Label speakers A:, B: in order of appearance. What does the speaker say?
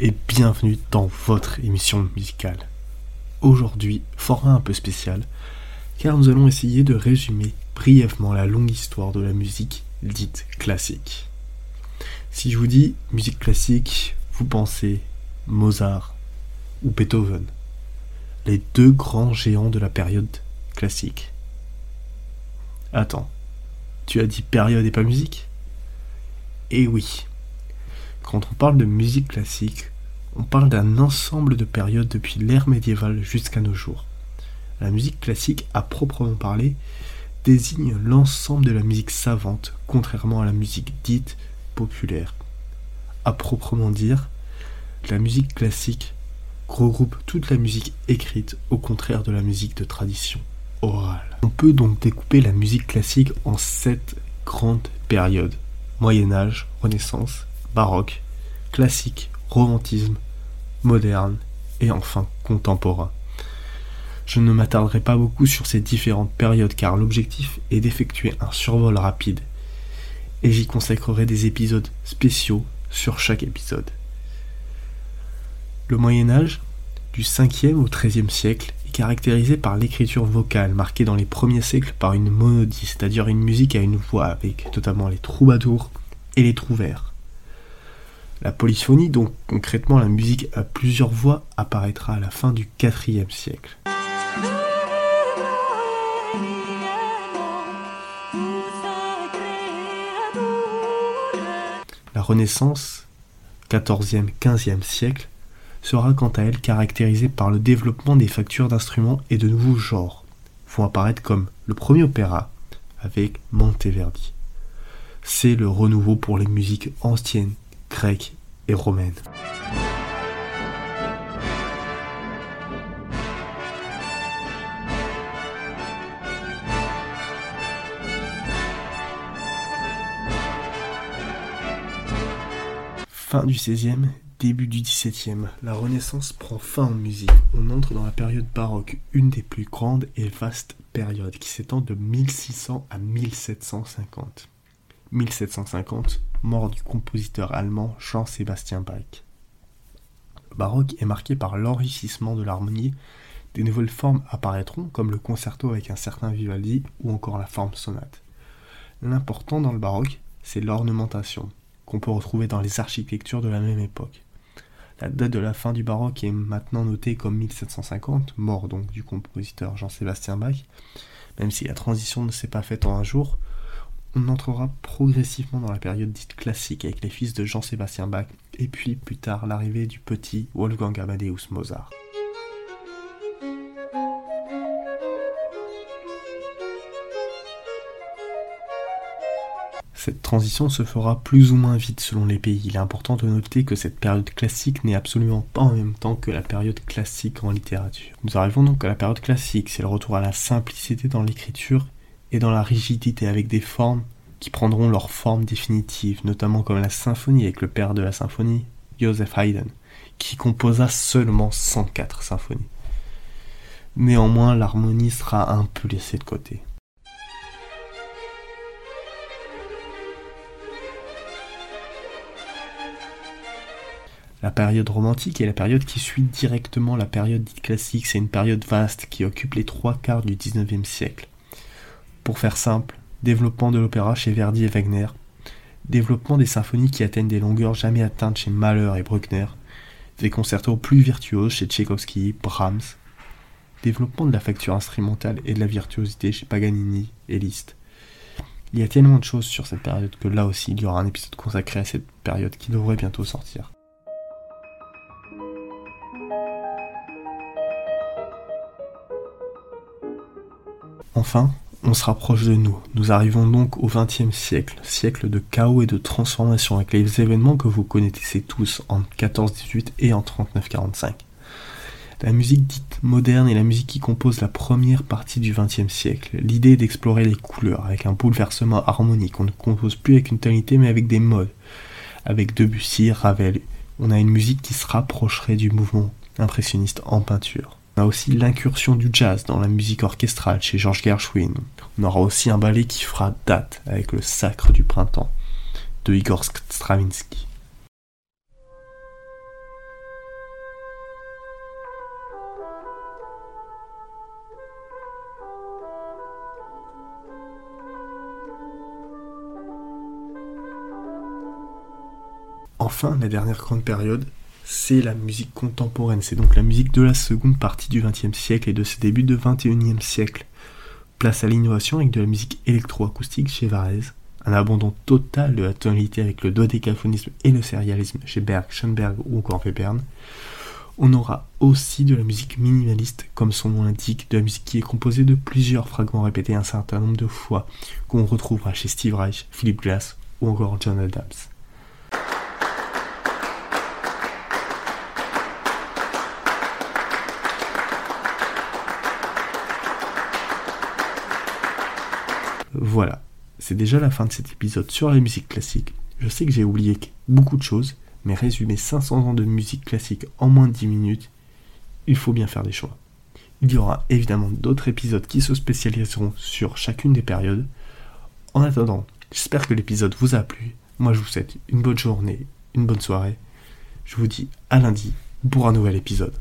A: et bienvenue dans votre émission musicale. Aujourd'hui, format un peu spécial, car nous allons essayer de résumer brièvement la longue histoire de la musique dite classique. Si je vous dis musique classique, vous pensez Mozart ou Beethoven, les deux grands géants de la période classique. Attends, tu as dit période et pas musique? Eh oui, quand on parle de musique classique, on parle d'un ensemble de périodes depuis l'ère médiévale jusqu'à nos jours. La musique classique, à proprement parler, désigne l'ensemble de la musique savante, contrairement à la musique dite populaire. À proprement dire, la musique classique regroupe toute la musique écrite, au contraire de la musique de tradition orale. On peut donc découper la musique classique en sept grandes périodes. Moyen Âge, Renaissance, baroque, classique, romantisme, moderne et enfin contemporain. Je ne m'attarderai pas beaucoup sur ces différentes périodes car l'objectif est d'effectuer un survol rapide et j'y consacrerai des épisodes spéciaux sur chaque épisode. Le Moyen Âge, du 5e au 13e siècle, est caractérisé par l'écriture vocale marquée dans les premiers siècles par une monodie, c'est-à-dire une musique à une voix avec notamment les troubadours et les trouvères. La polyphonie, donc concrètement la musique à plusieurs voix, apparaîtra à la fin du IVe siècle. La Renaissance, 14e, 15e siècle, sera quant à elle caractérisée par le développement des factures d'instruments et de nouveaux genres, vont apparaître comme le premier opéra avec Monteverdi. C'est le renouveau pour les musiques anciennes grecque et romaine. Fin du XVIe, début du XVIIe, la Renaissance prend fin en musique. On entre dans la période baroque, une des plus grandes et vastes périodes, qui s'étend de 1600 à 1750. 1750, mort du compositeur allemand Jean-Sébastien Bach. Le baroque est marqué par l'enrichissement de l'harmonie, des nouvelles formes apparaîtront comme le concerto avec un certain Vivaldi ou encore la forme sonate. L'important dans le baroque, c'est l'ornementation, qu'on peut retrouver dans les architectures de la même époque. La date de la fin du baroque est maintenant notée comme 1750, mort donc du compositeur Jean-Sébastien Bach, même si la transition ne s'est pas faite en un jour, on entrera progressivement dans la période dite classique avec les fils de Jean-Sébastien Bach et puis plus tard l'arrivée du petit Wolfgang Amadeus Mozart. Cette transition se fera plus ou moins vite selon les pays. Il est important de noter que cette période classique n'est absolument pas en même temps que la période classique en littérature. Nous arrivons donc à la période classique, c'est le retour à la simplicité dans l'écriture et dans la rigidité avec des formes qui prendront leur forme définitive, notamment comme la symphonie avec le père de la symphonie, Joseph Haydn, qui composa seulement 104 symphonies. Néanmoins, l'harmonie sera un peu laissée de côté. La période romantique est la période qui suit directement la période dite classique. C'est une période vaste qui occupe les trois quarts du XIXe siècle. Pour faire simple, développement de l'opéra chez Verdi et Wagner, développement des symphonies qui atteignent des longueurs jamais atteintes chez Mahler et Bruckner, des concertos plus virtuoses chez Tchaïkovski, Brahms, développement de la facture instrumentale et de la virtuosité chez Paganini et Liszt. Il y a tellement de choses sur cette période que là aussi il y aura un épisode consacré à cette période qui devrait bientôt sortir. Enfin, on se rapproche de nous. Nous arrivons donc au XXe siècle, siècle de chaos et de transformation, avec les événements que vous connaissez tous en 14-18 et en 39-45. La musique dite moderne est la musique qui compose la première partie du XXe siècle. L'idée est d'explorer les couleurs, avec un bouleversement harmonique. On ne compose plus avec une tonalité, mais avec des modes. Avec Debussy, Ravel, on a une musique qui se rapprocherait du mouvement impressionniste en peinture. On a aussi l'incursion du jazz dans la musique orchestrale chez George Gershwin. On aura aussi un ballet qui fera date avec le Sacre du Printemps de Igor Stravinsky. Enfin, la dernière grande période, c'est la musique contemporaine. C'est donc la musique de la seconde partie du XXe siècle et de ses débuts du XXIe siècle. Place à l'innovation avec de la musique électroacoustique chez Varese, un abandon total de la tonalité avec le dodécaphonisme et le sérialisme chez Berg, Schoenberg ou encore Webern. On aura aussi de la musique minimaliste, comme son nom l'indique, de la musique qui est composée de plusieurs fragments répétés un certain nombre de fois, qu'on retrouvera chez Steve Reich, Philip Glass ou encore John Adams. Voilà, c'est déjà la fin de cet épisode sur la musique classique. Je sais que j'ai oublié beaucoup de choses, mais résumer 500 ans de musique classique en moins de 10 minutes, il faut bien faire des choix. Il y aura évidemment d'autres épisodes qui se spécialiseront sur chacune des périodes. En attendant, j'espère que l'épisode vous a plu. Moi je vous souhaite une bonne journée, une bonne soirée. Je vous dis à lundi pour un nouvel épisode.